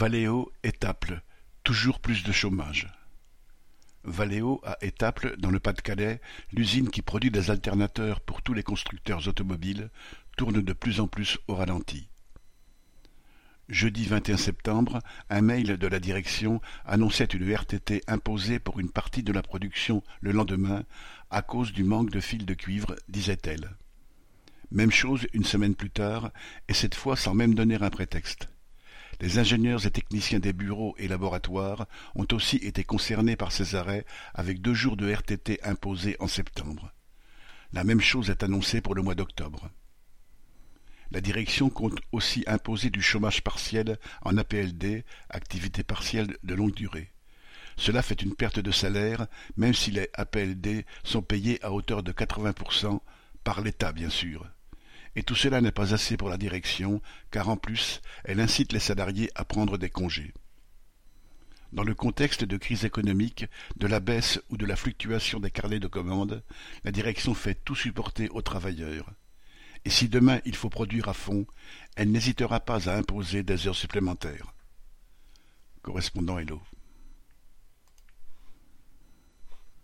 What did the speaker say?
Valeo Étaples, toujours plus de chômage. Valeo à Étaples, dans le Pas-de-Calais, l'usine qui produit des alternateurs pour tous les constructeurs automobiles, tourne de plus en plus au ralenti. Jeudi 21 septembre, un mail de la direction annonçait une RTT imposée pour une partie de la production le lendemain à cause du manque de fils de cuivre, disait-elle. Même chose une semaine plus tard, et cette fois sans même donner un prétexte. Les ingénieurs et techniciens des bureaux et laboratoires ont aussi été concernés par ces arrêts avec deux jours de RTT imposés en septembre. La même chose est annoncée pour le mois d'octobre. La direction compte aussi imposer du chômage partiel en APLD, activité partielle de longue durée. Cela fait une perte de salaire, même si les APLD sont payés à hauteur de 80%, par l'État bien sûr. Et tout cela n'est pas assez pour la direction, car en plus, elle incite les salariés à prendre des congés. Dans le contexte de crise économique, de la baisse ou de la fluctuation des carnets de commandes, la direction fait tout supporter aux travailleurs. Et si demain il faut produire à fond, elle n'hésitera pas à imposer des heures supplémentaires. Correspondant Hello.